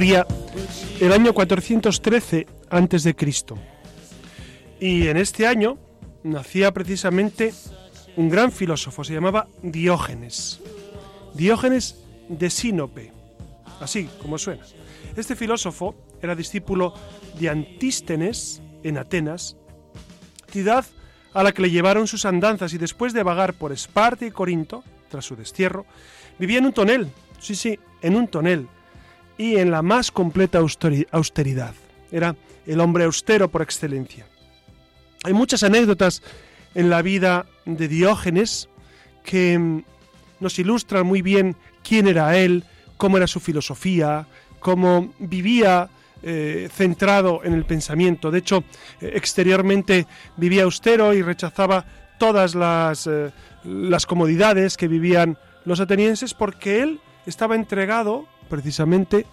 El año 413 a.C. Y en este año nacía precisamente un gran filósofo, se llamaba Diógenes. Diógenes de Sinope, así como suena. Este filósofo era discípulo de Antístenes en Atenas, ciudad a la que le llevaron sus andanzas y después de vagar por Esparta y Corinto, tras su destierro, vivía en un tonel, sí, sí, en un tonel, y en la más completa austeridad. Era el hombre austero por excelencia. Hay muchas anécdotas en la vida de Diógenes que mm, nos ilustran muy bien quién era él, cómo era su filosofía, cómo vivía eh, centrado en el pensamiento. De hecho, eh, exteriormente vivía austero y rechazaba todas las, eh, las comodidades que vivían los atenienses porque él estaba entregado precisamente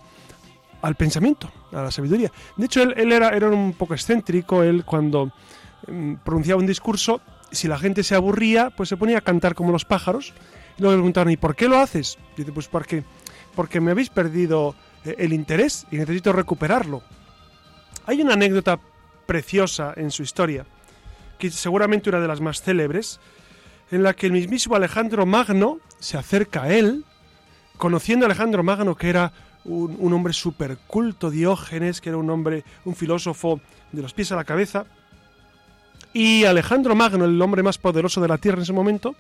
al pensamiento, a la sabiduría. De hecho, él, era, era, un poco excéntrico, él cuando mm, pronunciaba un discurso, si la gente se aburría, pues se ponía a cantar como los pájaros. Y luego le preguntaron, ¿y por qué lo haces? dice, pues porque, porque me habéis perdido eh, el interés y necesito recuperarlo. Hay una anécdota preciosa en su historia, que seguramente una de las más célebres, en la que el mismísimo Alejandro Magno se acerca a él, conociendo a Alejandro Magno que era un, hombre súper culto, Diógenes, que era un hombre, un filósofo de los pies a la cabeza, y Alejandro Magno, el hombre más poderoso de la tierra en ese momento,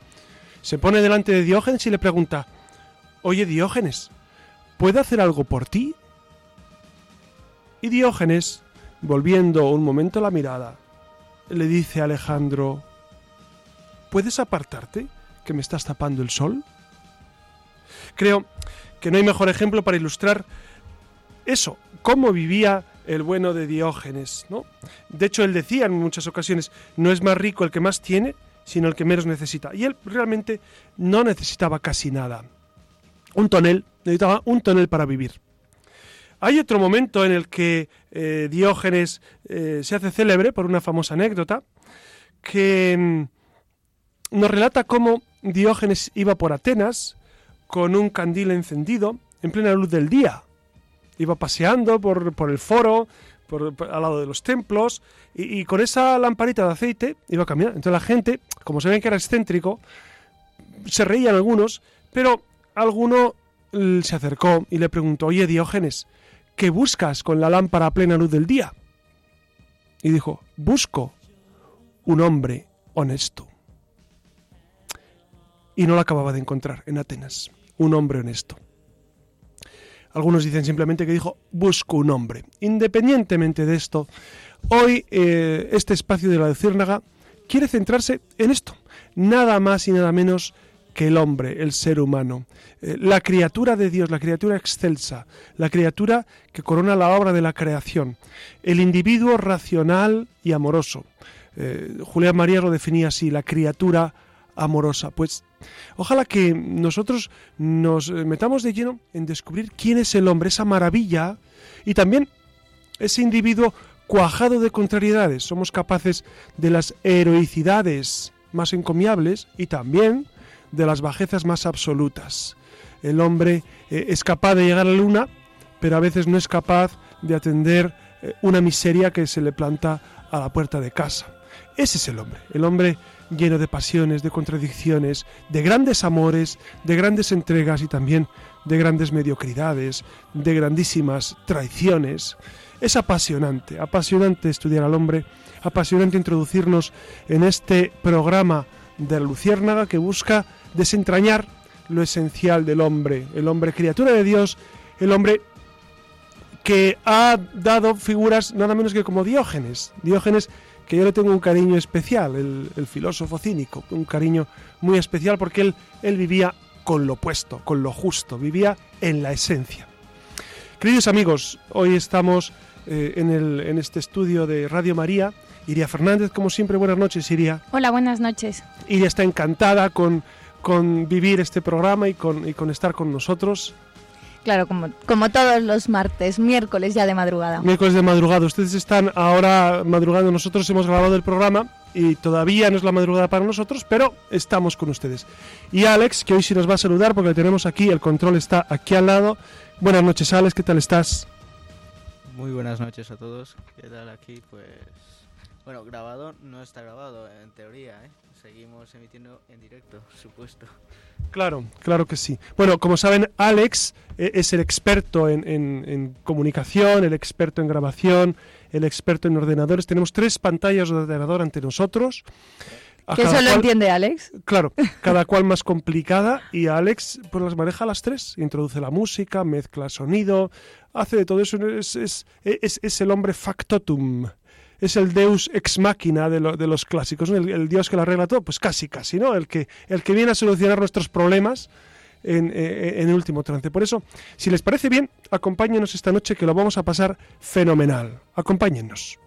se pone delante de Diógenes y le pregunta, oye Diógenes, ¿puedo hacer algo por ti? Y Diógenes, volviendo un momento la mirada, le dice a Alejandro, ¿puedes apartarte? que me estás tapando el sol? Creo que no hay mejor ejemplo para ilustrar eso, cómo vivía el bueno de Diógenes, ¿no? De hecho, él decía en muchas ocasiones, no es más rico el que más tiene, sino el que menos necesita. Y él realmente no necesitaba casi nada. Un tonel, necesitaba un tonel para vivir. Hay otro momento en el que eh, Diógenes eh, se hace célebre por una famosa anécdota que mm, nos relata cómo Diógenes iba por Atenas con un candil encendido en plena luz del día. Iba paseando por, el foro, por, al lado de los templos, y, con esa lamparita de aceite iba caminando. Entonces la gente, como se ven que era excéntrico, se reían algunos, pero alguno se acercó y le preguntó, oye Diógenes, ¿qué buscas con la lámpara a plena luz del día? Y dijo, busco un hombre honesto. Y no lo acababa de encontrar en Atenas un hombre honesto. Algunos dicen simplemente que dijo, busco un hombre. Independientemente de esto, hoy eh, este espacio de la Luciérnaga quiere centrarse en esto, nada más y nada menos que el hombre, el ser humano, eh, la criatura de Dios, la criatura excelsa, la criatura que corona la obra de la creación, el individuo racional y amoroso. Eh, Julián María lo definía así, la criatura amorosa. Pues ojalá que nosotros nos metamos de lleno en descubrir quién es el hombre, esa maravilla y también ese individuo cuajado de contrariedades. Somos capaces de las heroicidades más encomiables y también de las bajezas más absolutas. El hombre eh, es capaz de llegar a la luna, pero a veces no es capaz de atender eh, una miseria que se le planta a la puerta de casa. Ese es el hombre, el hombre lleno de pasiones, de contradicciones, de grandes amores, de grandes entregas y también de grandes mediocridades, de grandísimas traiciones. Es apasionante, apasionante estudiar al hombre, apasionante introducirnos en este programa de Luciérnaga que busca desentrañar lo esencial del hombre, el hombre criatura de Dios, el hombre que ha dado figuras nada menos que como Diógenes. Diógenes que yo le tengo un cariño especial, el, filósofo cínico, un cariño muy especial porque él, él vivía con lo opuesto, con lo justo, vivía en la esencia. Queridos amigos, hoy estamos eh, en, el, en este estudio de Radio María. Iria Fernández, como siempre, buenas noches, Iria. Hola, buenas noches. Iria está encantada con, con vivir este programa y con, y con estar con nosotros. Claro, como, como todos los martes, miércoles ya de madrugada. Miércoles de madrugada. Ustedes están ahora madrugando. Nosotros hemos grabado el programa y todavía no es la madrugada para nosotros, pero estamos con ustedes. Y Alex, que hoy sí nos va a saludar porque le tenemos aquí, el control está aquí al lado. Buenas noches, Alex, ¿qué tal estás? Muy buenas noches a todos. ¿Qué tal aquí? Pues bueno, grabado no está grabado en teoría, ¿eh? Seguimos emitiendo en directo, supuesto. Claro, claro que sí. Bueno, como saben, Alex eh, es el experto en, comunicación, el experto en grabación, el experto en ordenadores. Tenemos tres pantallas de ordenador ante nosotros. ¿Que eso lo entiende Alex? Claro, cada cual más complicada y Alex pues las maneja las tres. Introduce la música, mezcla sonido, hace de todo eso. Es, es, es el hombre factotum es el deus ex machina de, los clásicos, el, dios que lo arregla todo, pues casi, casi, ¿no? El que, el que viene a solucionar nuestros problemas en, eh, en, el último trance. Por eso, si les parece bien, acompáñenos esta noche que lo vamos a pasar fenomenal. Acompáñennos.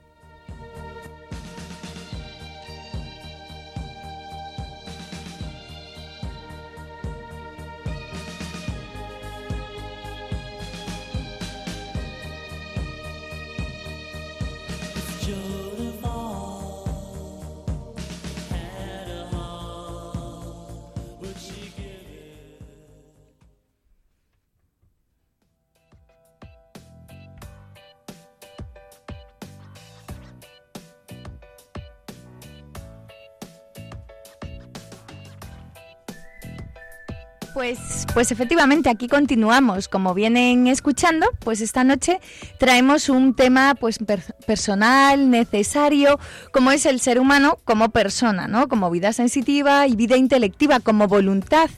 Pues, pues efectivamente, aquí continuamos. Como vienen escuchando, pues esta noche traemos un tema pues personal, necesario, como es el ser humano como persona, ¿no? Como vida sensitiva y vida intelectiva, como voluntad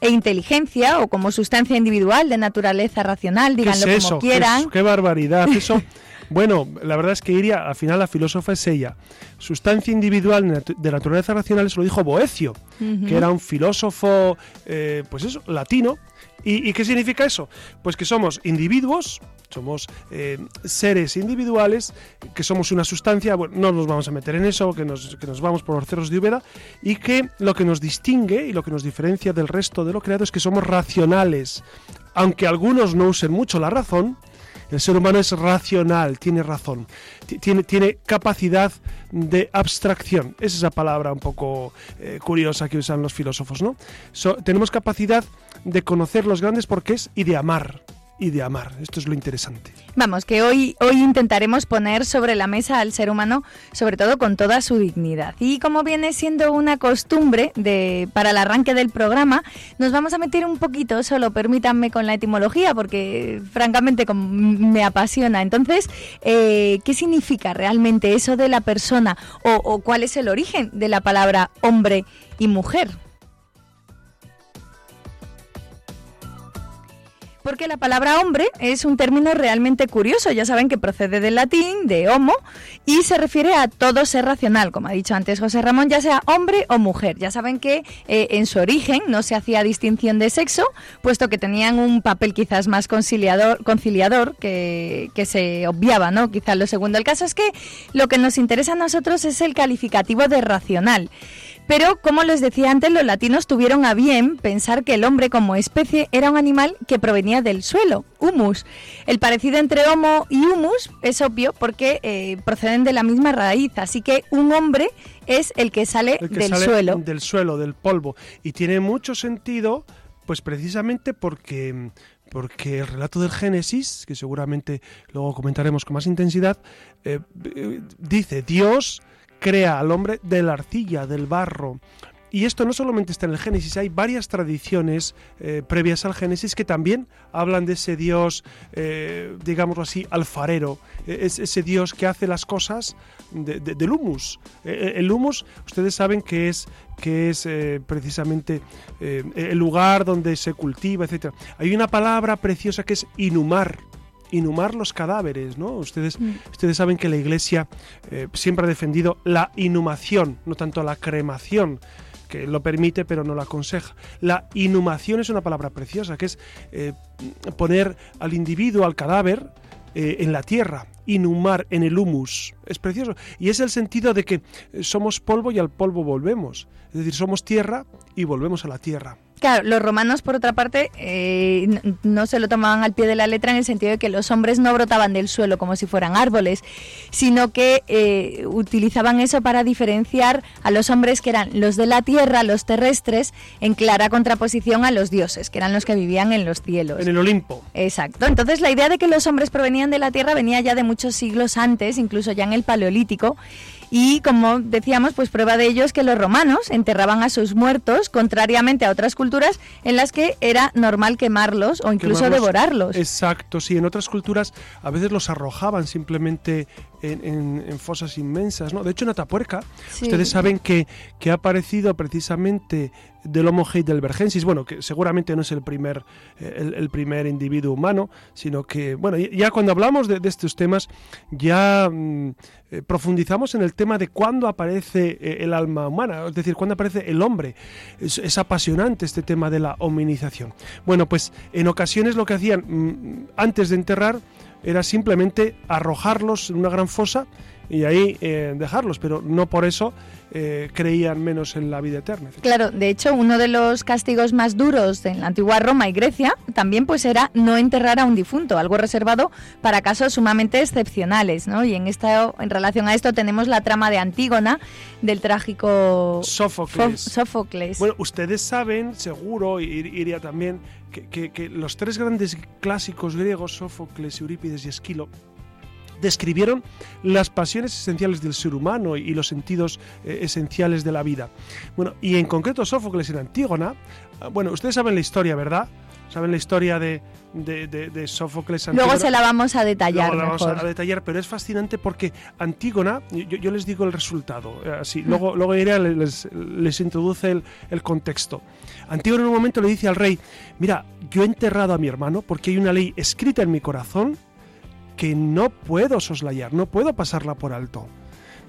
e inteligencia o como sustancia individual de naturaleza racional, díganlo como quieran. qué barbaridad, eso Bueno, la verdad es que Iria, al final la filósofa es ella. Sustancia individual de naturaleza racional, eso lo dijo Boecio, que era un filósofo, eh, pues eso, latino. ¿Y, qué significa eso? Pues que somos individuos, somos eh, seres individuales, que somos una sustancia, bueno, no nos vamos a meter en eso, que nos, que nos vamos por los cerros de Úbeda, y que lo que nos distingue y lo que nos diferencia del resto de lo creado es que somos racionales. Aunque algunos no usen mucho la razón, el ser humano es racional, tiene razón, tiene, capacidad de abstracción. Es esa palabra un poco eh, curiosa que usan los filósofos, ¿no? tenemos capacidad de conocer los grandes porqués y de amar y de amar. Esto es lo interesante. Vamos, que hoy, hoy intentaremos poner sobre la mesa al ser humano, sobre todo con toda su dignidad. Y como viene siendo una costumbre de, para el arranque del programa, nos vamos a meter un poquito, solo permítanme con la etimología, porque francamente me apasiona. Entonces, eh, ¿qué significa realmente eso de la persona o, o cuál es el origen de la palabra hombre y mujer? Porque la palabra hombre es un término realmente curioso. Ya saben que procede del latín, de homo, y se refiere a todo ser racional, como ha dicho antes José Ramón, ya sea hombre o mujer. Ya saben que eh, en su origen no se hacía distinción de sexo, puesto que tenían un papel quizás más conciliador, conciliador que, que se obviaba, ¿no? Quizás lo segundo. El caso es que lo que nos interesa a nosotros es el calificativo de racional. Pero, como les decía antes, los latinos tuvieron a bien pensar que el hombre como especie era un animal que provenía del suelo, humus. El parecido entre homo y humus es obvio porque eh, proceden de la misma raíz, así que un hombre es el que sale del suelo. Del suelo, del polvo. Y tiene mucho sentido, pues precisamente porque porque el relato del Génesis, que seguramente luego comentaremos con más intensidad, eh, eh, dice Dios crea al hombre de la arcilla, del barro. Y esto no solamente está en el Génesis, hay varias tradiciones eh, previas al Génesis que también hablan de ese Dios, eh, digámoslo así, alfarero, e-, es ese Dios que hace las cosas del humus. E-, e-, el humus, ustedes saben que es, que es eh, precisamente el lugar donde se cultiva, etc. Hay una palabra preciosa que es inhumar inhumar los cadáveres, ¿no? Ustedes, mm. ustedes saben que la Iglesia siempre ha defendido la inhumación, no tanto la cremación que lo permite pero no lo aconseja. La inhumación es una palabra preciosa, que es eh, poner al individuo, al cadáver, eh, en la tierra, inhumar en el humus. Es precioso. Y es el sentido de que somos polvo y al polvo volvemos. Es decir, somos tierra y volvemos a la tierra. Claro, los romanos, por otra parte, eh, no se lo tomaban al pie de la letra en el sentido de que los hombres no brotaban del suelo como si fueran árboles, sino que eh, utilizaban eso para diferenciar a los hombres que eran los de la tierra, los terrestres, en clara contraposición a los dioses, que eran los que vivían en los cielos. En el Olimpo. Exacto. Entonces, la idea de que los hombres provenían de la tierra venía ya de muchos siglos antes, incluso ya en el Paleolítico, y como decíamos, pues prueba de ello es que los romanos enterraban a sus muertos, contrariamente a otras culturas en las que era normal quemarlos o incluso devorarlos. Exacto, sí, en otras culturas a veces los arrojaban simplemente en, fosas inmensas, ¿no? De hecho, en Atapuerca, ustedes saben que, que ha aparecido precisamente del Homo heidelbergensis, bueno, que seguramente no es el primer, eh, el, primer individuo humano, sino que, bueno, ya cuando hablamos de, estos temas, ya mm, eh, profundizamos en el tema de cuándo aparece eh, el alma humana, es decir, cuándo aparece el hombre. Es, apasionante este tema de la hominización. Bueno, pues en ocasiones lo que hacían mm, antes de enterrar, era simplemente arrojarlos en una gran fosa y ahí dejarlos, pero no por eso eh, creían menos en la vida eterna. Claro, de hecho, uno de los castigos más duros en la antigua Roma y Grecia también pues era no enterrar a un difunto, algo reservado para casos sumamente excepcionales, ¿no? Y en esta en relación a esto tenemos la trama de Antígona del trágico Sófocles. Sófocles. Bueno, ustedes saben, seguro, iría también que, que los tres grandes clásicos griegos, Sófocles, Eurípides y Esquilo, describieron las pasiones esenciales del ser humano y los sentidos eh, esenciales de la vida. Bueno, y en concreto Sófocles en Antígona, ah, bueno, ustedes saben la historia, ¿verdad? Saben la historia de, de, Sófocles. Antígona. Luego se la vamos a detallar. Luego la vamos a detallar, pero es fascinante porque Antígona, yo, les digo el resultado, eh, así, mm. luego, luego Irea les, les introduce el, el, contexto. Antígona en un momento le dice al rey, mira, yo he enterrado a mi hermano porque hay una ley escrita en mi corazón que no puedo soslayar, no puedo pasarla por alto.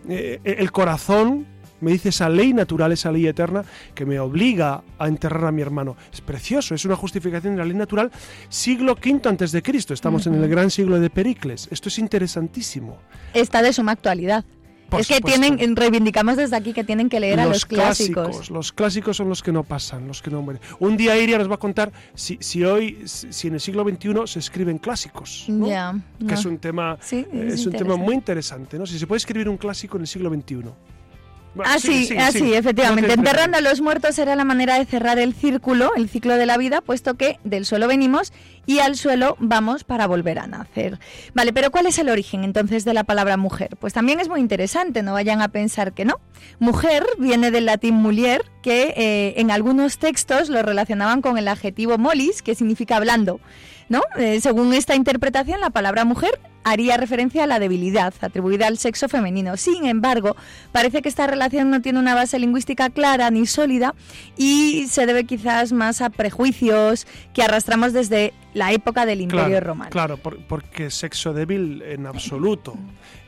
Eh, el corazón me dice esa ley natural, esa ley eterna, que me obliga a enterrar a mi hermano. Es precioso, es una justificación de la ley natural. Siglo V antes de Cristo, estamos en el gran siglo de Pericles. Esto es interesantísimo. Está de suma actualidad es que tienen, reivindicamos desde aquí que tienen que leer a los clásicos. Los clásicos son los que no pasan, los que no mueren. Un día Iria nos va a contar si, si hoy, si en el siglo XXI se escriben clásicos, que es un tema, es, un tema muy interesante, ¿no? Si se puede escribir un clásico en el siglo XXI. Así, así, efectivamente. Enterrando a los muertos era la manera de cerrar el círculo, el ciclo de la vida, puesto que del suelo venimos y al suelo vamos para volver a nacer. Vale, pero ¿cuál es el origen entonces de la palabra mujer? Pues también es muy interesante, no vayan a pensar que no. Mujer viene del latín mulier, que eh, en algunos textos lo relacionaban con el adjetivo molis, que significa blando. ¿No? Eh, según esta interpretación, la palabra mujer haría referencia a la debilidad atribuida al sexo femenino. Sin embargo, parece que esta relación no tiene una base lingüística clara ni sólida y se debe quizás más a prejuicios que arrastramos desde la época del Imperio Romano. Claro, porque sexo débil en absoluto.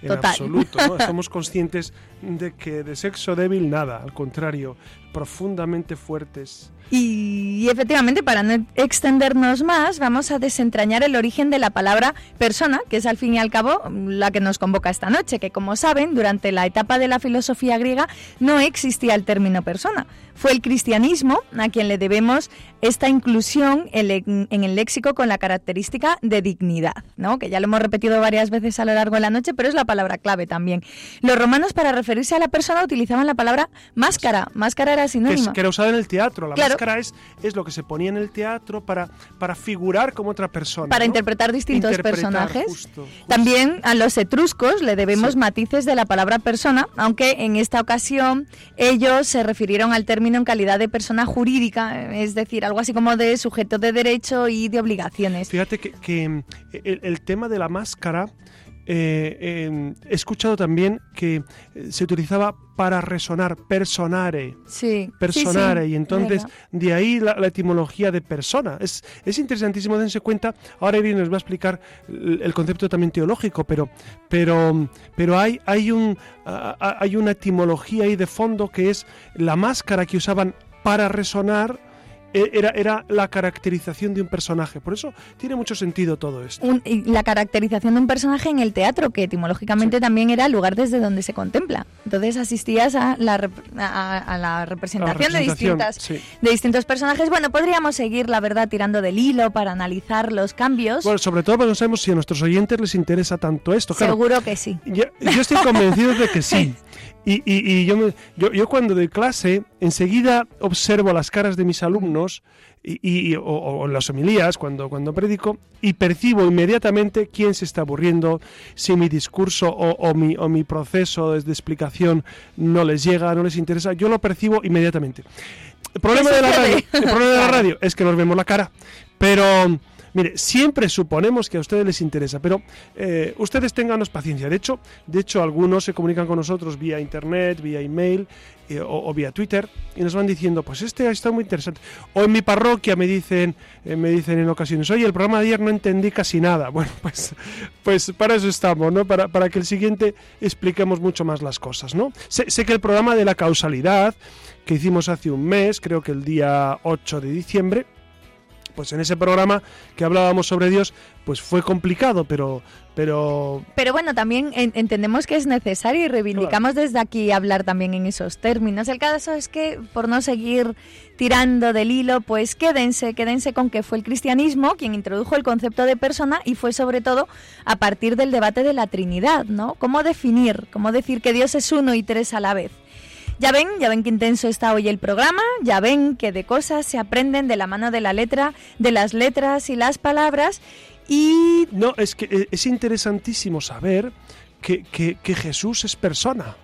En absoluto. ¿no? Somos conscientes de que de sexo débil nada, al contrario, profundamente fuertes. Y, efectivamente, para no extendernos más, vamos a desentrañar el origen de la palabra persona, que es al fin y al cabo la que nos convoca esta noche, que como saben, durante la etapa de la filosofía griega no existía el término persona. Fue el cristianismo a quien le debemos esta inclusión en, el léxico con la característica de dignidad, ¿no? que ya lo hemos repetido varias veces a lo largo de la noche, pero es la palabra clave también. Los romanos para referirse a la persona utilizaban la palabra máscara. Máscara era sinónimo. Que, era usada en el teatro. La máscara es, es lo que se ponía en el teatro para, para figurar como otra persona. Para interpretar distintos personajes. También a los etruscos le debemos matices de la palabra persona, aunque en esta ocasión ellos se refirieron al término en calidad de persona jurídica, es decir, algo así como de sujeto de derecho y de obligaciones. Fíjate que, mm, el, tema de la máscara eh, em, he escuchado también que eh, se utilizaba para resonar, personare. Sí. Personare. y entonces de ahí la, etimología de persona. Es, es interesantísimo, dense cuenta. Ahora Irene nos va a explicar el, concepto también teológico, pero, pero, pero hay, hay, un, hay una etimología ahí de fondo que es la máscara que usaban para resonar era, era la caracterización de un personaje. Por eso tiene mucho sentido todo esto. la caracterización de un personaje en el teatro, que etimológicamente también era el lugar desde donde se contempla. Entonces asistías a la, a, la, representación, de, distintas, de distintos personajes. Bueno, podríamos seguir, la verdad, tirando del hilo para analizar los cambios. Bueno, sobre todo porque no sabemos si a nuestros oyentes les interesa tanto esto. Seguro que sí. yo estoy convencido de que sí. Y, y, yo, yo, yo, cuando doy clase, enseguida observo las caras de mis alumnos y, o, las homilías, cuando, cuando predico, y percibo inmediatamente quién se está aburriendo, si mi discurso o, mi, o mi proceso de explicación no les llega, no les interesa, yo lo percibo inmediatamente. El problema, de la, radio, el problema de la radio es que nos vemos la cara, pero Mire, siempre suponemos que a ustedes les interesa, pero eh, ustedes tenganos paciencia. De hecho, de hecho, algunos se comunican con nosotros vía internet, vía email eh, o, vía Twitter y nos van diciendo, pues este ha estado muy interesante. O en mi parroquia me dicen, eh, me dicen en ocasiones, oye, el programa de ayer no entendí casi nada. Bueno, pues, pues para eso estamos, ¿no? Para, para que el siguiente expliquemos mucho más las cosas, ¿no? Sé, sé que el programa de la causalidad que hicimos hace un mes, creo que el día 8 de diciembre, pues en ese programa que hablábamos sobre Dios, pues fue complicado, pero... Pero, pero bueno, también entendemos que es necesario y reivindicamos desde aquí hablar también en esos términos. El caso es que, por no seguir tirando del hilo, pues quédense, quédense con que fue el cristianismo quien introdujo el concepto de persona y fue sobre todo a partir del debate de la Trinidad, ¿no? ¿Cómo definir, cómo decir que Dios es uno y tres a la vez? Ya ven, ya ven qué intenso está hoy el programa, ya ven que de cosas se aprenden de la mano de la letra, de las letras y las palabras y... No, es que eh, es interesantísimo saber que, Jesús es persona.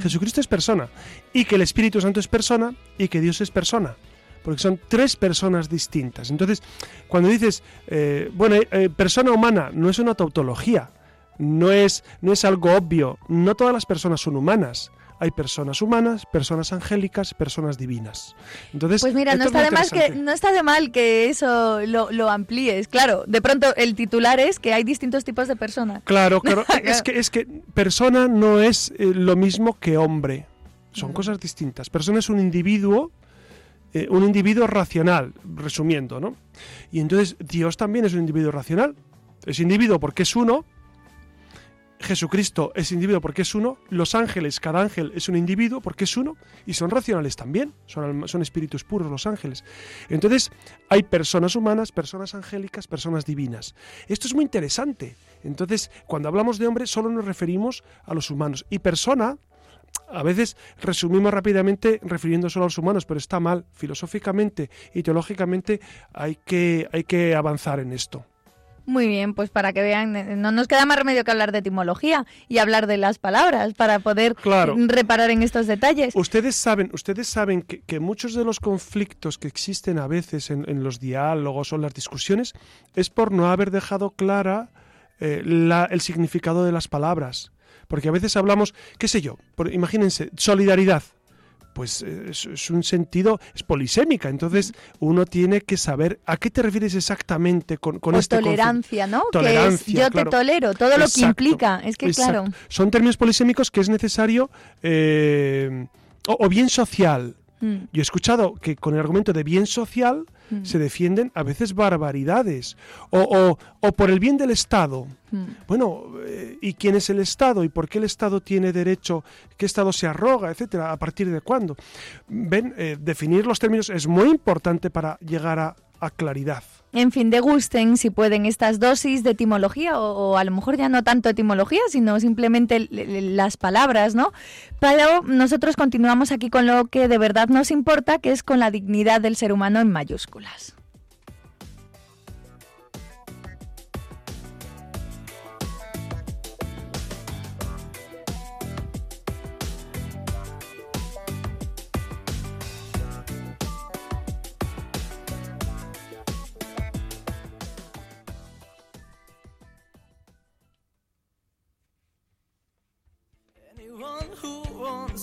Jesucristo es persona. Y que el Espíritu Santo es persona y que Dios es persona. Porque son tres personas distintas. Entonces, cuando dices, eh, bueno, eh, persona humana no es una tautología, no es, no es algo obvio. No todas las personas son humanas hay personas humanas, personas angélicas, personas divinas. Entonces, pues mira, no está, de que, no está de mal que eso lo, amplíes. Claro, de pronto el titular es que hay distintos tipos de personas. Claro, claro. es, que, es que persona no es eh, lo mismo que hombre. Son cosas distintas. Persona es un individuo eh, un individuo racional, resumiendo, ¿no? Y entonces Dios también es un individuo racional. Es individuo porque es uno, Jesucristo es individuo porque es uno, los ángeles, cada ángel es un individuo porque es uno, y son racionales también, son, son espíritus puros los ángeles. Entonces, hay personas humanas, personas angélicas, personas divinas. Esto es muy interesante. Entonces, cuando hablamos de hombre, solo nos referimos a los humanos. Y persona, a veces resumimos rápidamente refiriendo solo a los humanos, pero está mal. Filosóficamente y teológicamente hay que, hay que avanzar en esto. Muy bien, pues para que vean, eh, no nos queda más remedio que hablar de etimología y hablar de las palabras para poder reparar en estos detalles. Ustedes saben, ustedes saben que, muchos de los conflictos que existen a veces en, los diálogos o en las discusiones es por no haber dejado clara eh, el significado de las palabras. Porque a veces hablamos, qué sé yo, imagínense, solidaridad pues es, un sentido, es polisémica. Entonces uno tiene que saber a qué te refieres exactamente con, con este tolerancia, ¿no? Tolerancia, yo te tolero, todo lo que implica. Es que claro. Son términos polisémicos que es necesario eh, o, bien social. Mm. Yo he escuchado que con el argumento de bien social Mm. se defienden a veces barbaridades o, o, por el bien del Estado. Mm. Bueno, eh, ¿y quién es el Estado? ¿Y por qué el Estado tiene derecho? ¿Qué Estado se arroga? Etcétera. ¿A partir de cuándo? Ven, eh, definir los términos es muy importante para llegar a, a claridad. En fin, degusten si pueden estas dosis de etimología o, a lo mejor ya no tanto etimología, sino simplemente las palabras, ¿no? Pero nosotros continuamos aquí con lo que de verdad nos importa, que es con la dignidad del ser humano en mayúsculas.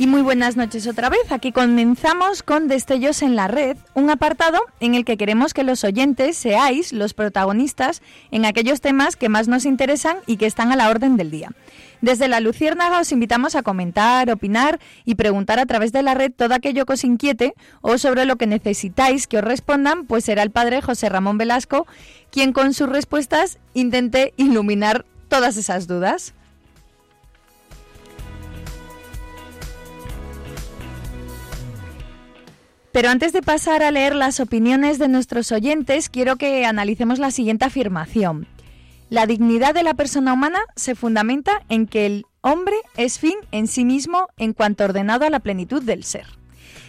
Y muy buenas noches otra vez. Aquí comenzamos con Destellos en la Red, un apartado en el que queremos que los oyentes seáis los protagonistas en aquellos temas que más nos interesan y que están a la orden del día. Desde la Luciérnaga os invitamos a comentar, opinar y preguntar a través de la red todo aquello que os inquiete o sobre lo que necesitáis que os respondan, pues será el padre José Ramón Velasco quien con sus respuestas intente iluminar todas esas dudas. Pero antes de pasar a leer las opiniones de nuestros oyentes, quiero que analicemos la siguiente afirmación. La dignidad de la persona humana se fundamenta en que el hombre es fin en sí mismo en cuanto ordenado a la plenitud del ser.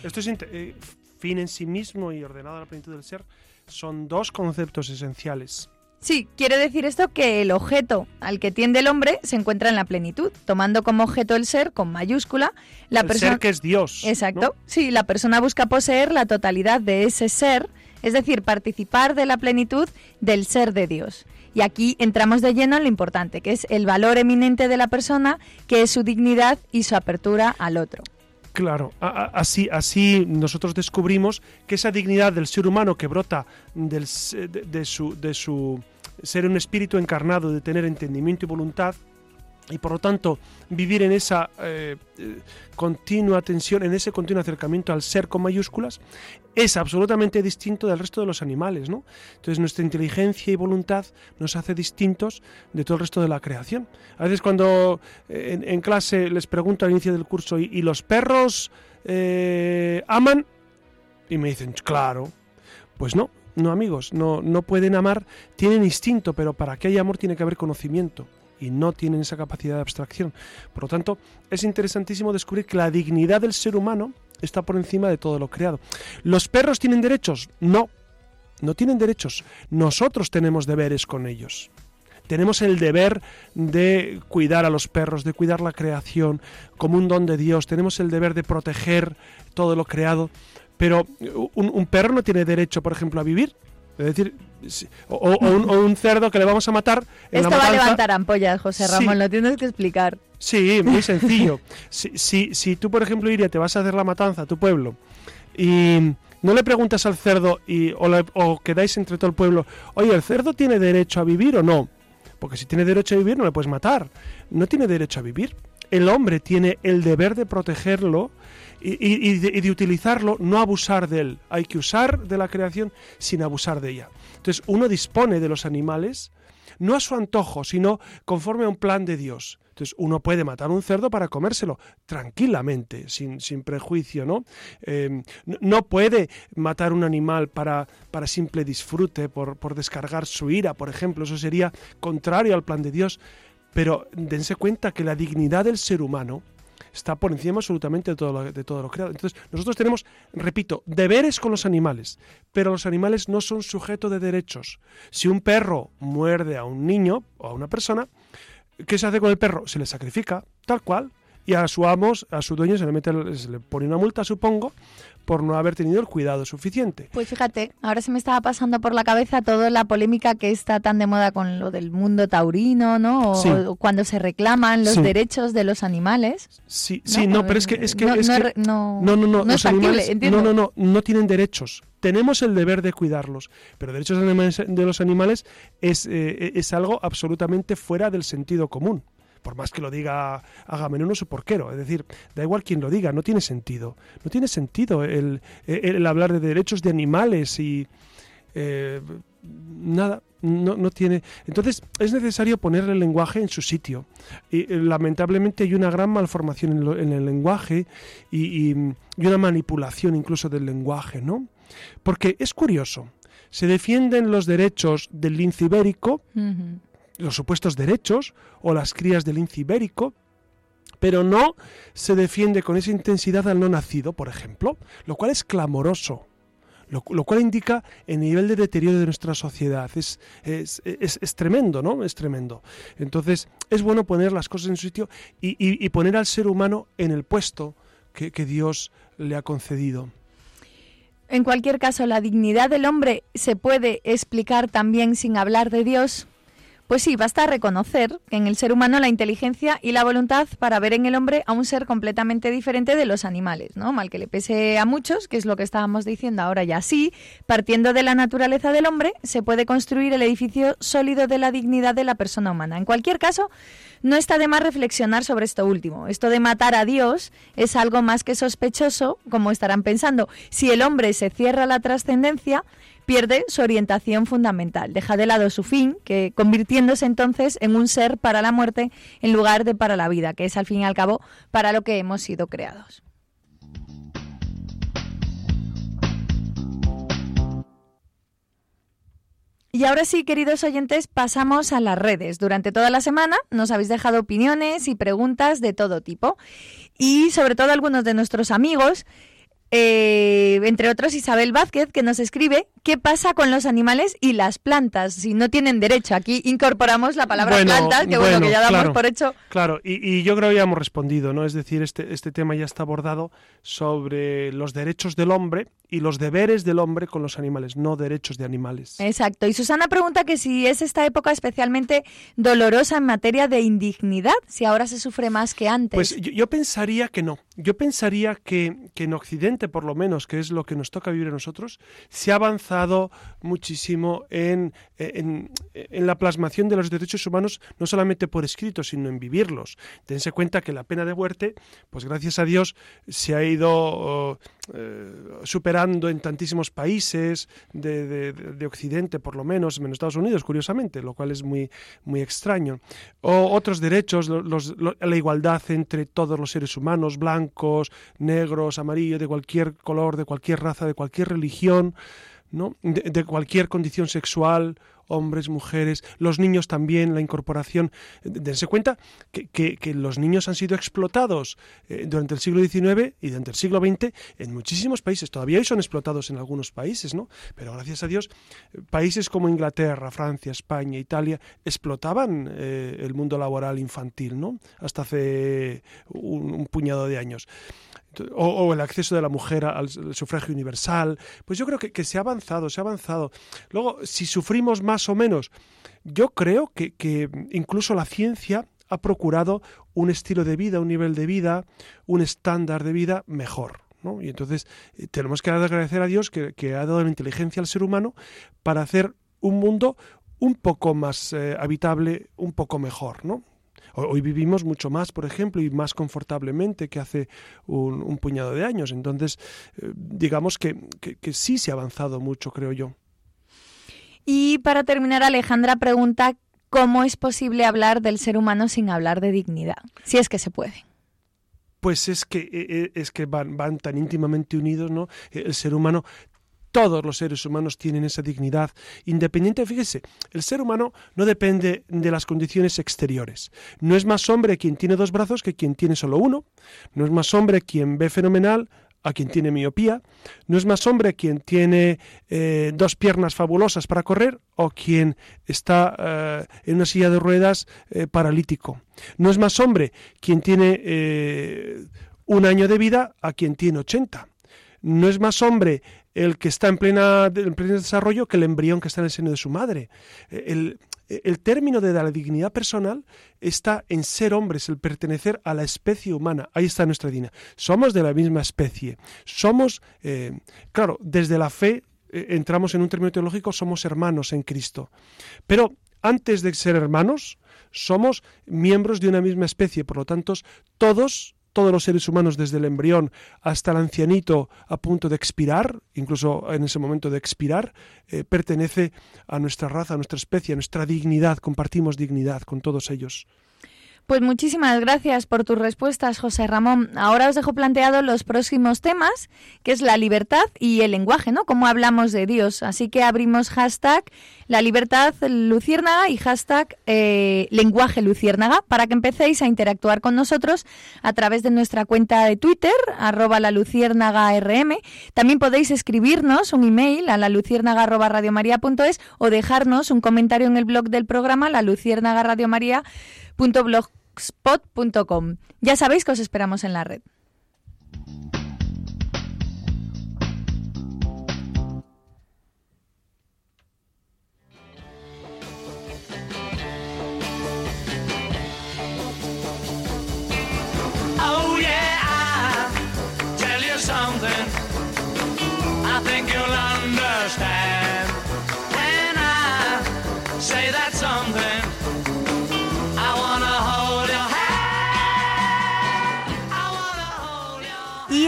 Esto es eh, fin en sí mismo y ordenado a la plenitud del ser. Son dos conceptos esenciales. Sí, quiere decir esto que el objeto al que tiende el hombre se encuentra en la plenitud, tomando como objeto el ser con mayúscula, la el persona ser que es Dios. ¿no? Exacto. Sí, la persona busca poseer la totalidad de ese ser, es decir, participar de la plenitud del ser de Dios. Y aquí entramos de lleno en lo importante, que es el valor eminente de la persona, que es su dignidad y su apertura al otro. Claro, así, así nosotros descubrimos que esa dignidad del ser humano que brota del de, de su, de su ser un espíritu encarnado, de tener entendimiento y voluntad, y por lo tanto vivir en esa eh, eh, continua tensión, en ese continuo acercamiento al ser con mayúsculas, es absolutamente distinto del resto de los animales, ¿no? Entonces nuestra inteligencia y voluntad nos hace distintos de todo el resto de la creación. A veces cuando eh, en, clase les pregunto al inicio del curso, ¿y, y los perros eh, aman? Y me dicen, claro. Pues no, no amigos, no, no pueden amar, tienen instinto, pero para que haya amor tiene que haber conocimiento y no tienen esa capacidad de abstracción. Por lo tanto, es interesantísimo descubrir que la dignidad del ser humano está por encima de todo lo creado. ¿Los perros tienen derechos? No, no tienen derechos. Nosotros tenemos deberes con ellos. Tenemos el deber de cuidar a los perros, de cuidar la creación como un don de Dios. Tenemos el deber de proteger todo lo creado. Pero un, un perro no tiene derecho, por ejemplo, a vivir. Es decir, o, o un, o un cerdo que le vamos a matar. En Esto la va a levantar ampollas, José Sí. Ramón, lo tienes que explicar. Sí, muy sencillo. si, si, si tú, por ejemplo, Iria, te vas a hacer la matanza a tu pueblo y no le preguntas al cerdo y, o, le- o quedáis entre todo el pueblo, oye, ¿el cerdo tiene derecho a vivir o no? Porque si tiene derecho a vivir no le puedes matar. No tiene derecho a vivir. El hombre tiene el deber de protegerlo y, de, y de utilizarlo, no abusar de él. Hay que usar de la creación sin abusar de ella. Entonces uno dispone de los animales no a su antojo, sino conforme a un plan de Dios. Entonces uno puede matar un cerdo para comérselo tranquilamente, sin, sin prejuicio, ¿no? Eh, no- no puede matar un animal para, para simple disfrute, por, por descargar su ira, por ejemplo. Eso sería contrario al plan de Dios. Pero dense cuenta que la dignidad del ser humano está por encima absolutamente de todo lo, de todo lo creado. Entonces, nosotros tenemos, repito, deberes con los animales, pero los animales no son sujeto de derechos. Si un perro muerde a un niño o a una persona, ¿qué se hace con el perro? Se le sacrifica, tal cual, y a su amo, a su dueño se le, mete, se le pone una multa, supongo, por no haber tenido el cuidado suficiente. Pues fíjate, ahora se me estaba pasando por la cabeza toda la polémica que está tan de moda con lo del mundo taurino, ¿no? O, Sí. o cuando se reclaman los Sí. derechos de los animales. Sí, sí, no, pero es que es que, no, es no que- no- no, no, no, no los factible, no, no, no, no tienen derechos. Tenemos el deber de cuidarlos, pero derechos de los animales es, eh, es algo absolutamente fuera del sentido común. Por más que lo diga Agamenón su porquero, es decir, da igual quien lo diga, no tiene sentido. No tiene sentido el, hablar de derechos de animales y eh, nada, no, no tiene. Entonces es necesario poner el lenguaje en su sitio. Y eh, lamentablemente hay una gran malformación en, lo- en el lenguaje y, una manipulación incluso del lenguaje, ¿no? Porque es curioso, se defienden los derechos del lince ibérico. Los supuestos derechos o las crías del lince ibérico, pero no se defiende con esa intensidad al no nacido, por ejemplo, lo cual es clamoroso. Lo, cual indica el nivel de deterioro de nuestra sociedad. Es, es, es, es tremendo, ¿no? Es tremendo. Entonces, es bueno poner las cosas en su sitio y, y- y poner al ser humano en el puesto que, que Dios le ha concedido. En cualquier caso, la dignidad del hombre se puede explicar también sin hablar de Dios. Pues sí, basta reconocer que en el ser humano la inteligencia y la voluntad para ver en el hombre a un ser completamente diferente de los animales, ¿no? Mal que le pese a muchos, que es lo que estábamos diciendo ahora ya sí, partiendo de la naturaleza del hombre, se puede construir el edificio sólido de la dignidad de la persona humana. En cualquier caso, no está de más reflexionar sobre esto último. Esto de matar a Dios es algo más que sospechoso, como estarán pensando. Si el hombre se cierra la trascendencia, pierde su orientación fundamental, deja de lado su fin, que convirtiéndose entonces en un ser para la muerte en lugar de para la vida, que es al fin y al cabo para lo que hemos sido creados. Y ahora sí, queridos oyentes, pasamos a las redes. Durante toda la semana nos habéis dejado opiniones y preguntas de todo tipo. Y sobre todo algunos de nuestros amigos, eh, entre otros Isabel Vázquez, que nos escribe qué pasa con los animales y las plantas si no tienen derecho. Aquí incorporamos la palabra Bueno, plantas, que bueno, bueno, que ya damos claro. por hecho. Claro, y, y yo creo que ya hemos respondido, ¿no? Es decir, este, este tema ya está abordado sobre los derechos del hombre y los deberes del hombre con los animales, no derechos de animales. Exacto. Y Susana pregunta que si es esta época especialmente dolorosa en materia de indignidad, si ahora se sufre más que antes. Pues yo, yo pensaría que no. Yo pensaría que, que en Occidente, por lo menos, que es lo que nos toca vivir a nosotros, se ha avanzado muchísimo en, en, en la plasmación de los derechos humanos, no solamente por escrito, sino en vivirlos. Tense cuenta que la pena de muerte, pues gracias a Dios, se ha ido oh, eh, superando en tantísimos países de, de- de Occidente, por lo menos, menos Estados Unidos, curiosamente, lo cual es muy, muy extraño. O otros derechos, lo- los- lo- la igualdad entre todos los seres humanos, blancos, negros, amarillos, de cualquier color, de cualquier raza, de cualquier religión, ¿no? de, de cualquier condición sexual, hombres, mujeres, los niños también, la incorporación. Dense cuenta que, que- que los niños han sido explotados eh, durante el siglo XIX y durante el siglo XX en muchísimos países. Todavía hoy son explotados en algunos países, ¿no? Pero gracias a Dios, países como Inglaterra, Francia, España, Italia, explotaban eh, el mundo laboral infantil, ¿no? Hasta hace un, un puñado de años. O, o el acceso de la mujer al, al sufragio universal. Pues yo creo que, que se ha avanzado, se ha avanzado. Luego, si sufrimos más o menos, yo creo que, incluso la ciencia ha procurado un estilo de vida, un nivel de vida, un estándar de vida mejor. Y entonces eh, tenemos que agradecer a Dios que, ha dado la inteligencia al ser humano para hacer un mundo un poco más eh, habitable, un poco mejor, Hoy vivimos mucho más, por ejemplo, y más confortablemente que hace un, puñado de años. Entonces, eh, digamos que sí se ha avanzado mucho, creo yo. Y para terminar, Alejandra pregunta cómo es posible hablar del ser humano sin hablar de dignidad, si es que se puede. Pues es que, eh, eh, es que van, van tan íntimamente unidos, ¿no? Eh, El ser humano, todos los seres humanos tienen esa dignidad independiente. Fíjese, el ser humano no depende de las condiciones exteriores. No es más hombre quien tiene dos brazos que quien tiene solo uno. No es más hombre quien ve fenomenal a quien tiene miopía. No es más hombre quien tiene eh, dos piernas fabulosas para correr o quien está eh, en una silla de ruedas eh, paralítico. No es más hombre quien tiene un año de vida a quien tiene 80. No es más hombre el que está en, plena, en pleno desarrollo que el embrión que está en el seno de su madre. El, el término de la dignidad personal está en ser hombres, el pertenecer a la especie humana. Ahí está nuestra dignidad. Somos de la misma especie. Somos, eh, claro, desde la fe eh, entramos en un término teológico, somos hermanos en Cristo. Pero antes de ser hermanos, somos miembros de una misma especie. Por lo tanto, todos todos los seres humanos, desde el embrión hasta el ancianito a punto de expirar, incluso en ese momento de expirar, eh, pertenece a nuestra raza, a nuestra especie, a nuestra dignidad. Compartimos dignidad con todos ellos. Pues muchísimas gracias por tus respuestas, José Ramón. Ahora os dejo planteados los próximos temas, que es la libertad y el lenguaje, ¿no? Cómo hablamos de Dios. Así que abrimos hashtag la libertad luciérnaga y hashtag eh, lenguaje luciérnaga para que empecéis a interactuar con nosotros a través de nuestra cuenta de Twitter, arroba la rm. También podéis escribirnos un email a la luciérnaga arroba o dejarnos un comentario en el blog del programa la luciérnaga radiomaria.blogspot.com. Ya sabéis que os esperamos en la red.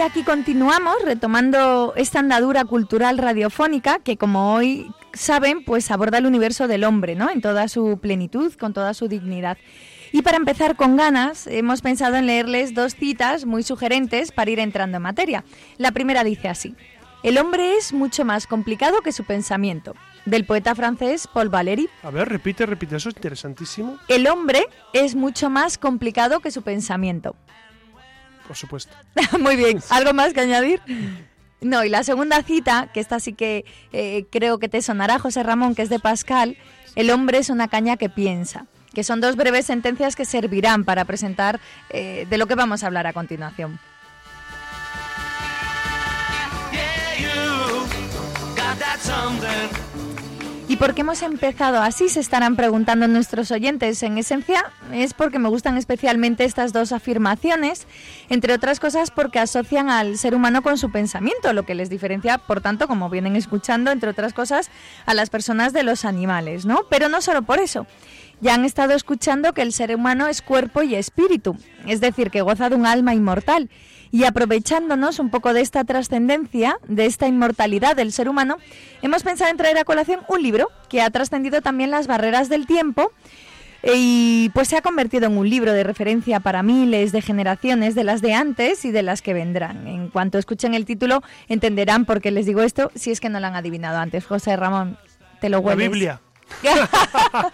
Y aquí continuamos retomando esta andadura cultural radiofónica que como hoy saben, pues aborda el universo del hombre, ¿no? En toda su plenitud, con toda su dignidad. Y para empezar con ganas, hemos pensado en leerles dos citas muy sugerentes para ir entrando en materia. La primera dice así: El hombre es mucho más complicado que su pensamiento. Del poeta francés Paul Valéry. A ver, repite, repite, eso es interesantísimo, El hombre es mucho más complicado que su pensamiento. Por supuesto. Muy bien, ¿algo más que añadir? No, y la segunda cita, que esta sí que eh, creo que te sonará, José Ramón, que es de Pascal, el hombre es una caña que piensa, que son dos breves sentencias que servirán para presentar eh, de lo que vamos a hablar a continuación. Yeah, ¿Y por qué hemos empezado así? Se estarán preguntando nuestros oyentes. En esencia es porque me gustan especialmente estas dos afirmaciones, entre otras cosas porque asocian al ser humano con su pensamiento, lo que les diferencia, por tanto, como vienen escuchando, entre otras cosas, a las personas de los animales, ¿no? Pero no solo por eso. Ya han estado escuchando que el ser humano es cuerpo y espíritu, es decir, que goza de un alma inmortal. Y aprovechándonos un poco de esta trascendencia, de esta inmortalidad del ser humano, hemos pensado en traer a colación un libro que ha trascendido también las barreras del tiempo y pues se ha convertido en un libro de referencia para miles de generaciones de las de antes y de las que vendrán. En cuanto escuchen el título entenderán por qué les digo esto, si es que no lo han adivinado antes. José Ramón, te lo La hueles. Biblia.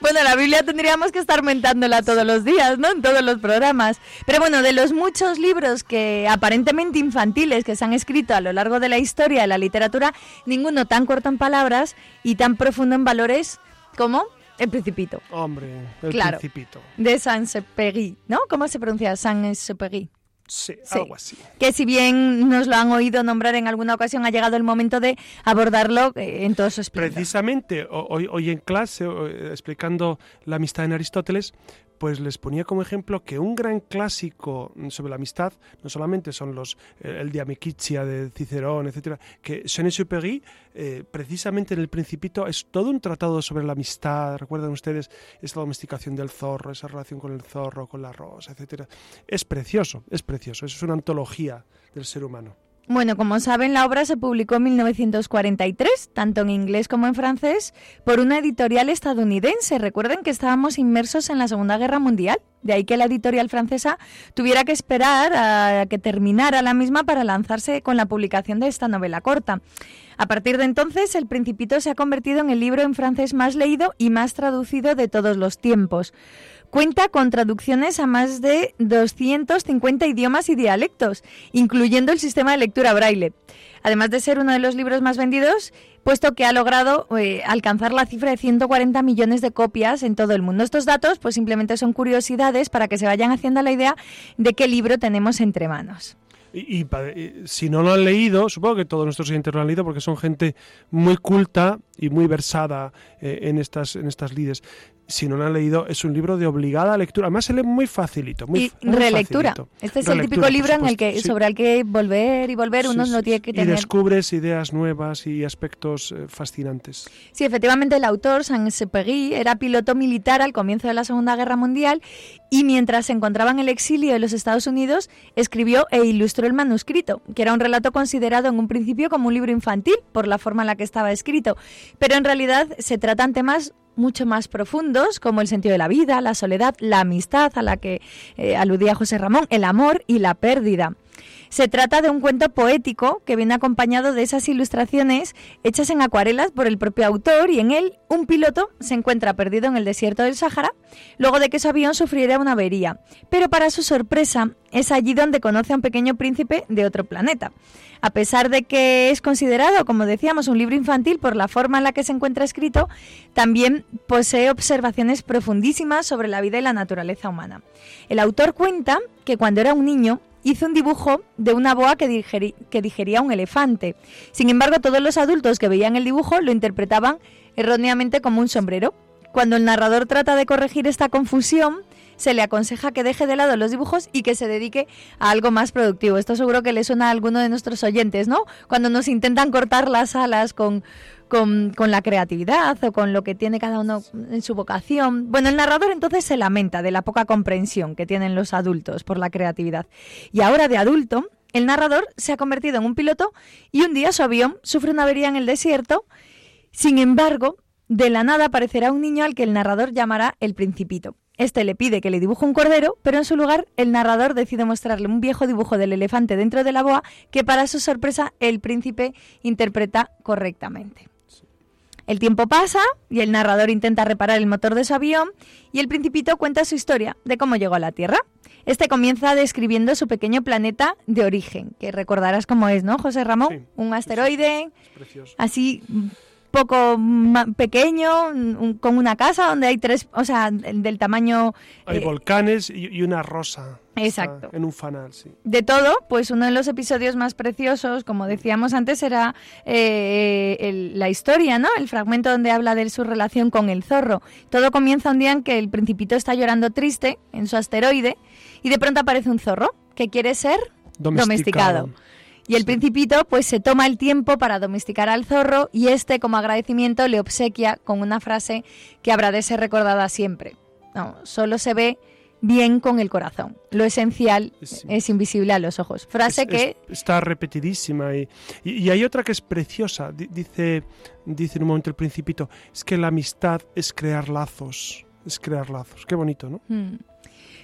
bueno, la Biblia tendríamos que estar mentándola todos los días, ¿no? En todos los programas. Pero bueno, de los muchos libros que aparentemente infantiles que se han escrito a lo largo de la historia de la literatura, ninguno tan corto en palabras y tan profundo en valores como El Principito, Hombre, el Claro. principito. de Saint-Exupéry, ¿no? ¿Cómo se pronuncia? Saint-Exupéry. Sí, Sí. algo así. Que si bien nos lo han oído nombrar en alguna ocasión, ha llegado el momento de abordarlo eh, en todo su esplendor. Precisamente ho- hoy, hoy en clase, eh, explicando la amistad en Aristóteles, pues les ponía como ejemplo que un gran clásico sobre la amistad no solamente son los eh, el de Amicitia de Cicerón, etcétera, que Saint-Exupéry eh, precisamente en el Principito es todo un tratado sobre la amistad. Recuerdan ustedes esta domesticación del zorro, esa relación con el zorro, con la rosa, etcétera. Es precioso, es precioso. Es una antología del ser humano. Bueno, como saben, la obra se publicó en 1943, tanto en inglés como en francés, por una editorial estadounidense. Recuerden que estábamos inmersos en la Segunda Guerra Mundial, de ahí que la editorial francesa tuviera que esperar a que terminara la misma para lanzarse con la publicación de esta novela corta. A partir de entonces, El Principito se ha convertido en el libro en francés más leído y más traducido de todos los tiempos. Cuenta con traducciones a más de 250 idiomas y dialectos, incluyendo el sistema de lectura braille. Además de ser uno de los libros más vendidos, puesto que ha logrado eh, alcanzar la cifra de 140 millones de copias en todo el mundo. Estos datos, pues simplemente son curiosidades para que se vayan haciendo la idea de qué libro tenemos entre manos. Y, y y si no lo han leído, supongo que todos nuestros oyentes lo han leído porque son gente muy culta y muy versada eh, en estas en estas lides. Si no lo han leído, es un libro de obligada lectura. Además, se lee muy facilito. Muy, y muy relectura. facilito. Este es el típico libro en el que, sí. sobre el que volver y volver uno Sí, no tiene que Y tener. descubres ideas nuevas y aspectos eh, fascinantes. Sí, efectivamente el autor, Saint-Exupéry, era piloto militar al comienzo de la Segunda Guerra Mundial y mientras se encontraba en el exilio de los Estados Unidos, escribió e ilustró el manuscrito, que era un relato considerado en un principio como un libro infantil por la forma en la que estaba escrito, pero en realidad se tratan temas mucho más profundos como el sentido de la vida, la soledad, la amistad a la que eh, aludía José Ramón, el amor y la pérdida. Se trata de un cuento poético que viene acompañado de esas ilustraciones hechas en acuarelas por el propio autor y en él un piloto se encuentra perdido en el desierto del Sáhara luego de que su avión sufriera una avería. Pero para su sorpresa es allí donde conoce a un pequeño príncipe de otro planeta. A pesar de que es considerado, como decíamos, un libro infantil por la forma en la que se encuentra escrito, también posee observaciones profundísimas sobre la vida y la naturaleza humana. El autor cuenta que cuando era un niño hizo un dibujo de una boa que, que digería un elefante. Sin embargo, todos los adultos que veían el dibujo lo interpretaban erróneamente como un sombrero. Cuando el narrador trata de corregir esta confusión, se le aconseja que deje de lado los dibujos y que se dedique a algo más productivo. Esto seguro que le suena a alguno de nuestros oyentes, ¿no? Cuando nos intentan cortar las alas con, con, la creatividad o con lo que tiene cada uno en su vocación. Bueno, el narrador entonces se lamenta de la poca comprensión que tienen los adultos por la creatividad. Y ahora de adulto, el narrador se ha convertido en un piloto y un día su avión sufre una avería en el desierto. Sin embargo, de la nada aparecerá un niño al que el narrador llamará el principito. Este le pide que le dibuje un cordero, pero en su lugar el narrador decide mostrarle un viejo dibujo del elefante dentro de la boa que para su sorpresa el príncipe interpreta correctamente. El tiempo pasa y el narrador intenta reparar el motor de su avión y el principito cuenta su historia de cómo llegó a la Tierra. Este comienza describiendo su pequeño planeta de origen, que recordarás cómo es, ¿no, José Ramón? Sí, un sí. asteroide, así poco pequeño, un- con una casa donde hay tres, o sea, del del tamaño Hay eh, volcanes y, y una rosa. Exacto. En un fanal, sí. de todo, pues uno de los episodios más preciosos, como decíamos antes, era eh, el- la historia, ¿no? El fragmento donde habla de su relación con el zorro. Todo comienza un día en que el principito está llorando triste en su asteroide y de pronto aparece un zorro que quiere ser domesticado. Y el principito pues se toma el tiempo para domesticar al zorro y este como agradecimiento le obsequia con una frase que habrá de ser recordada siempre. No, solo se ve bien con el corazón. Lo esencial Es- es invisible a los ojos. Frase Es- que es- está repetidísima y, y- y hay otra que es preciosa. Di- Dice, dice en un momento el principito, es que la amistad es crear lazos. Es crear lazos. Qué bonito, ¿no? Mm.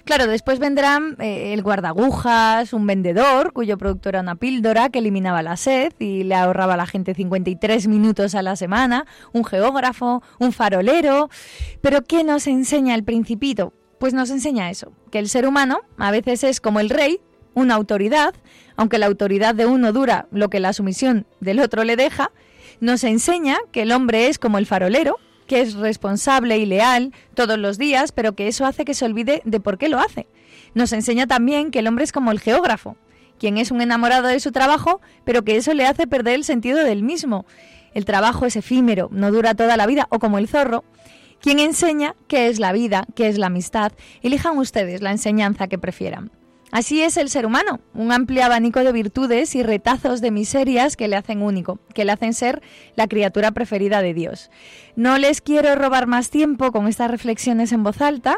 Claro, después vendrán eh, el guardagujas, un vendedor cuyo producto era una píldora que eliminaba la sed y le ahorraba a la gente 53 minutos a la semana, un geógrafo, un farolero. Pero ¿qué nos enseña el principito? Pues nos enseña eso, que el ser humano a veces es como el rey, una autoridad, aunque la autoridad de uno dura lo que la sumisión del otro le deja, nos enseña que el hombre es como el farolero, que es responsable y leal todos los días, pero que eso hace que se olvide de por qué lo hace. Nos enseña también que el hombre es como el geógrafo, quien es un enamorado de su trabajo, pero que eso le hace perder el sentido del mismo. El trabajo es efímero, no dura toda la vida, o como el zorro, quien enseña qué es la vida, qué es la amistad. Elijan ustedes la enseñanza que prefieran. Así es el ser humano, un amplio abanico de virtudes y retazos de miserias que le hacen único, que le hacen ser la criatura preferida de Dios. No les quiero robar más tiempo con estas reflexiones en voz alta.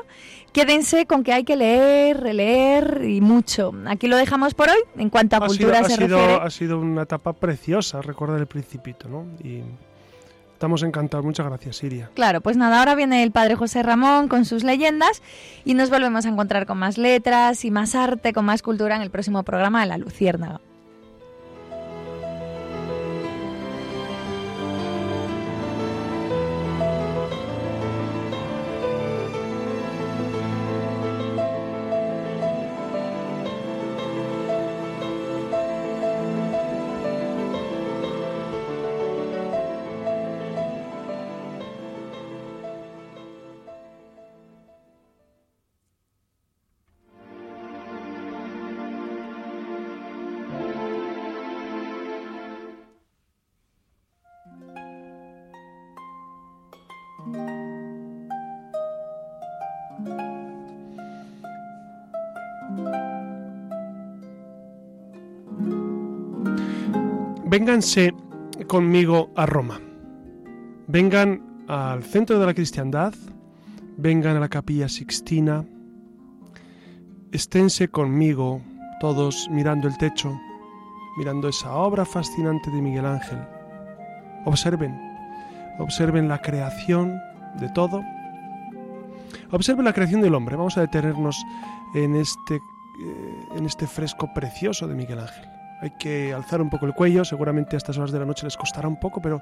Quédense con que hay que leer, releer y mucho. Aquí lo dejamos por hoy. En cuanto a Ha sido, cultura ha, se sido, refiere. ha sido una etapa preciosa recordar el principito, ¿no? Y estamos encantados. Muchas gracias, Siria. Claro, pues nada, ahora viene el padre José Ramón con sus leyendas y nos volvemos a encontrar con más letras y más arte, con más cultura en el próximo programa de La Luciérnaga. Vénganse conmigo a Roma. Vengan al centro de la cristiandad, vengan a la capilla Sixtina, esténse conmigo todos mirando el techo, mirando esa obra fascinante de Miguel Ángel. Observen, observen la creación de todo. Observen la creación del hombre. Vamos a detenernos en este eh, en este fresco precioso de Miguel Ángel. Hay que alzar un poco el cuello, seguramente a estas horas de la noche les costará un poco, pero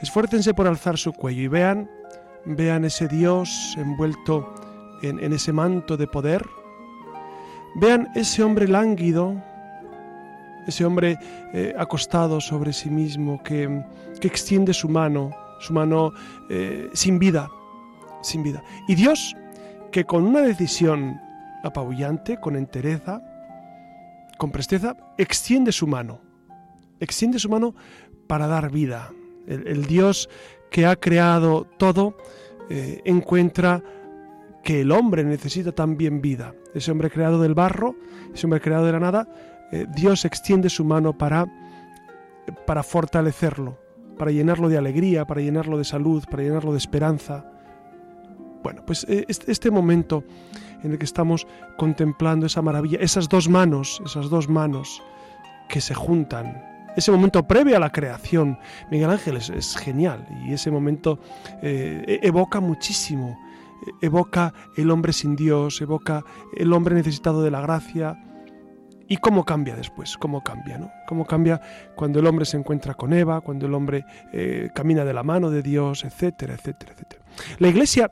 esfuércense por alzar su cuello y vean, vean ese Dios envuelto en, ese manto de poder. Vean ese hombre lánguido, ese hombre eh, acostado sobre sí mismo, que, que extiende su mano, su mano eh, sin vida, sin vida. Y Dios, que con una decisión apabullante, con entereza, con presteza, extiende su mano, extiende su mano para dar vida. El, Dios que ha creado todo eh, encuentra que el hombre necesita también vida. Ese hombre creado del barro, ese hombre creado de la nada, eh, Dios extiende su mano para, para fortalecerlo, para llenarlo de alegría, para llenarlo de salud, para llenarlo de esperanza. Bueno, pues eh, este, este momento en el que estamos contemplando esa maravilla, esas dos manos, esas dos manos que se juntan, ese momento previo a la creación, Miguel Ángel es, genial y ese momento eh, evoca muchísimo, evoca el hombre sin Dios, evoca el hombre necesitado de la gracia, y cómo cambia después, cómo cambia, ¿no? Cómo cambia cuando el hombre se encuentra con Eva, cuando el hombre eh, camina de la mano de Dios, etcétera, etcétera, etcétera. La Iglesia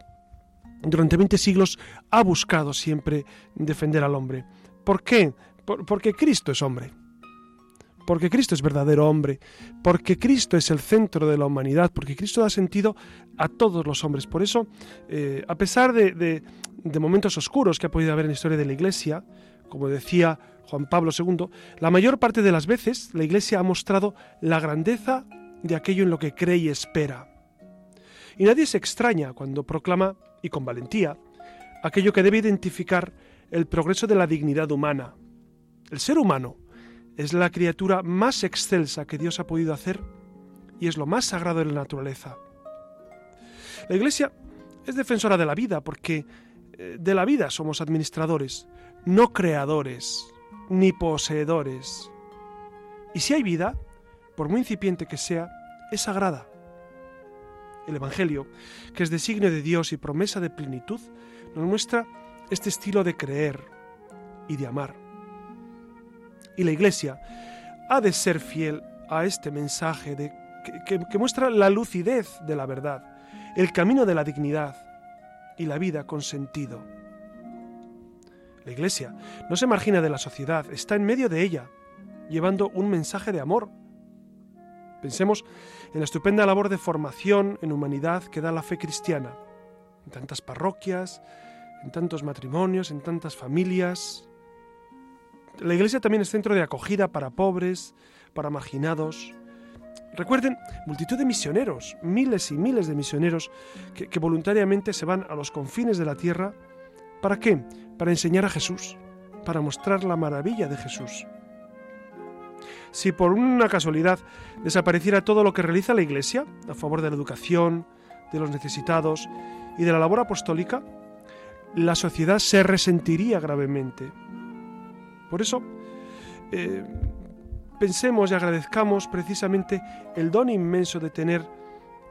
durante 20 siglos ha buscado siempre defender al hombre. ¿Por qué? Por- porque Cristo es hombre. Porque Cristo es verdadero hombre. Porque Cristo es el centro de la humanidad. Porque Cristo da sentido a todos los hombres. Por eso, eh, a pesar de- de momentos oscuros que ha podido haber en la historia de la Iglesia, como decía Juan Pablo II, la mayor parte de las veces la Iglesia ha mostrado la grandeza de aquello en lo que cree y espera. Y nadie se extraña cuando proclama, y con valentía, aquello que debe identificar el progreso de la dignidad humana. El ser humano es la criatura más excelsa que Dios ha podido hacer y es lo más sagrado de la naturaleza. La Iglesia es defensora de la vida porque eh, de la vida somos administradores, no creadores ni poseedores. Y si hay vida, por muy incipiente que sea, es sagrada. El Evangelio, que es designio de Dios y promesa de plenitud, nos muestra este estilo de creer y de amar. Y la Iglesia ha de ser fiel a este mensaje de, que, que- que muestra la lucidez de la verdad, el camino de la dignidad y la vida con sentido. La Iglesia no se margina de la sociedad, está en medio de ella, llevando un mensaje de amor. Pensemos en la estupenda labor de formación en humanidad que da la fe cristiana, en tantas parroquias, en tantos matrimonios, en tantas familias. La Iglesia también es centro de acogida para pobres, para marginados. Recuerden, multitud de misioneros, miles y miles de misioneros que, voluntariamente se van a los confines de la tierra. ¿Para qué? Para enseñar a Jesús, para mostrar la maravilla de Jesús. Si por una casualidad desapareciera todo lo que realiza la Iglesia a favor de la educación, de los necesitados y de la labor apostólica, la sociedad se resentiría gravemente. Por eso, eh, pensemos y agradezcamos precisamente el don inmenso de tener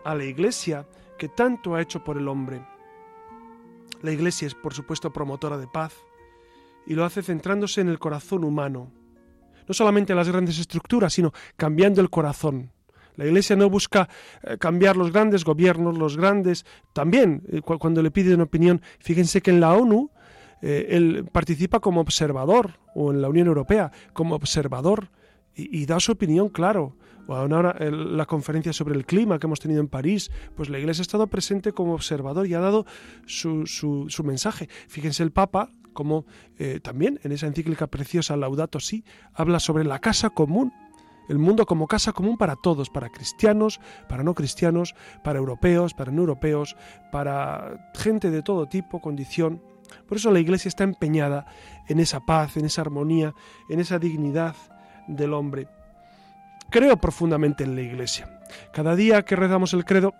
a la Iglesia que tanto ha hecho por el hombre. La Iglesia es, por supuesto, promotora de paz y lo hace centrándose en el corazón humano, no solamente en las grandes estructuras, sino cambiando el corazón. La Iglesia no busca eh, cambiar los grandes gobiernos, los grandes... También, eh, cu- cuando le piden opinión, fíjense que en la ONU eh, él participa como observador, o en la Unión Europea como observador, y, da su opinión, claro. O ahora la conferencia sobre el clima que hemos tenido en París, pues la Iglesia ha estado presente como observador y ha dado su- su mensaje. Fíjense el Papa, como eh, también en esa encíclica preciosa Laudato Si, habla sobre la casa común, el mundo como casa común para todos, para cristianos, para no cristianos, para europeos, para no europeos, para gente de todo tipo, condición. Por eso la Iglesia está empeñada en esa paz, en esa armonía, en esa dignidad del hombre. Creo profundamente en la Iglesia. Cada día que rezamos el credo,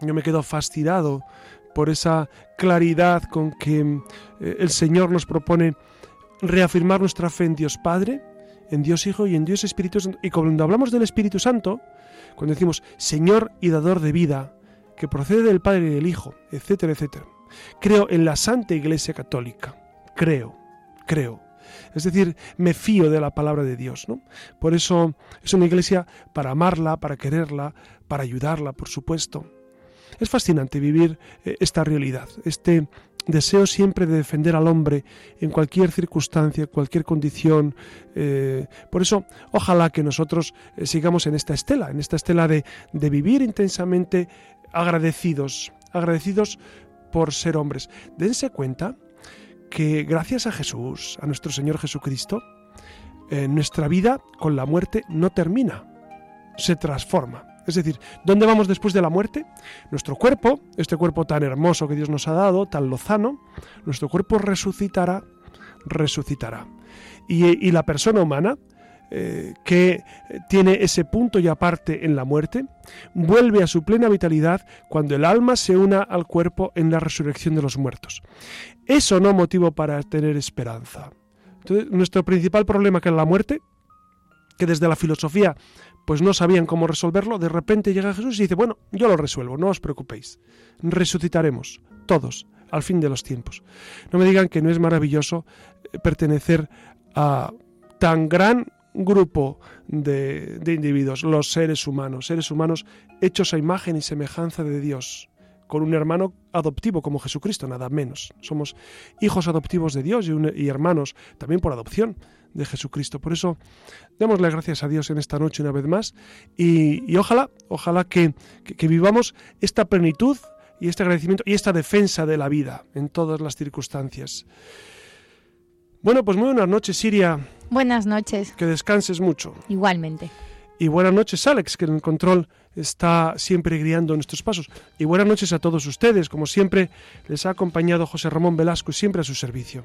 yo me quedo fascinado por esa claridad con que eh, el Señor nos propone reafirmar nuestra fe en Dios Padre, en Dios Hijo y en Dios Espíritu Santo. Y cuando hablamos del Espíritu Santo, cuando decimos Señor y dador de vida, que procede del Padre y del Hijo, etcétera, etcétera. Creo en la Santa Iglesia Católica. Creo, creo. Es decir, me fío de la palabra de Dios. ¿no? Por eso es una iglesia para amarla, para quererla, para ayudarla, por supuesto. Es fascinante vivir eh, esta realidad, este deseo siempre de defender al hombre en cualquier circunstancia, cualquier condición. eh, por eso, ojalá que nosotros eh, sigamos en esta estela, en esta estela de, vivir intensamente agradecidos, agradecidos por ser hombres. Dense cuenta que gracias a Jesús, a nuestro Señor Jesucristo, nuestra vida con la muerte no termina, se transforma. Es decir, ¿dónde vamos después de la muerte? Nuestro cuerpo, este cuerpo tan hermoso que Dios nos ha dado, tan lozano, nuestro cuerpo resucitará, resucitará. Y, la persona humana, eh, que tiene ese punto y aparte en la muerte, vuelve a su plena vitalidad cuando el alma se una al cuerpo en la resurrección de los muertos. Eso no motivo para tener esperanza. Entonces, nuestro principal problema que es la muerte, que desde la filosofía pues no sabían cómo resolverlo, de repente llega Jesús y dice, bueno, yo lo resuelvo, no os preocupéis, resucitaremos, todos, al fin de los tiempos. No me digan que no es maravilloso eh, pertenecer a tan gran grupo de, individuos, los seres humanos, seres humanos hechos a imagen y semejanza de Dios, con un hermano adoptivo como Jesucristo, nada menos. Somos hijos adoptivos de Dios y hermanos también por adopción de Jesucristo. Por eso, démosle gracias a Dios en esta noche una vez más y, y ojalá, ojalá que, que- que vivamos esta plenitud y este agradecimiento y esta defensa de la vida en todas las circunstancias. Bueno, pues muy buenas noches, Siria. Buenas noches. Que descanses mucho. Igualmente. Y buenas noches, Alex, que en el control está siempre guiando nuestros pasos. Y buenas noches a todos ustedes. Como siempre, les ha acompañado José Ramón Velasco, siempre a su servicio.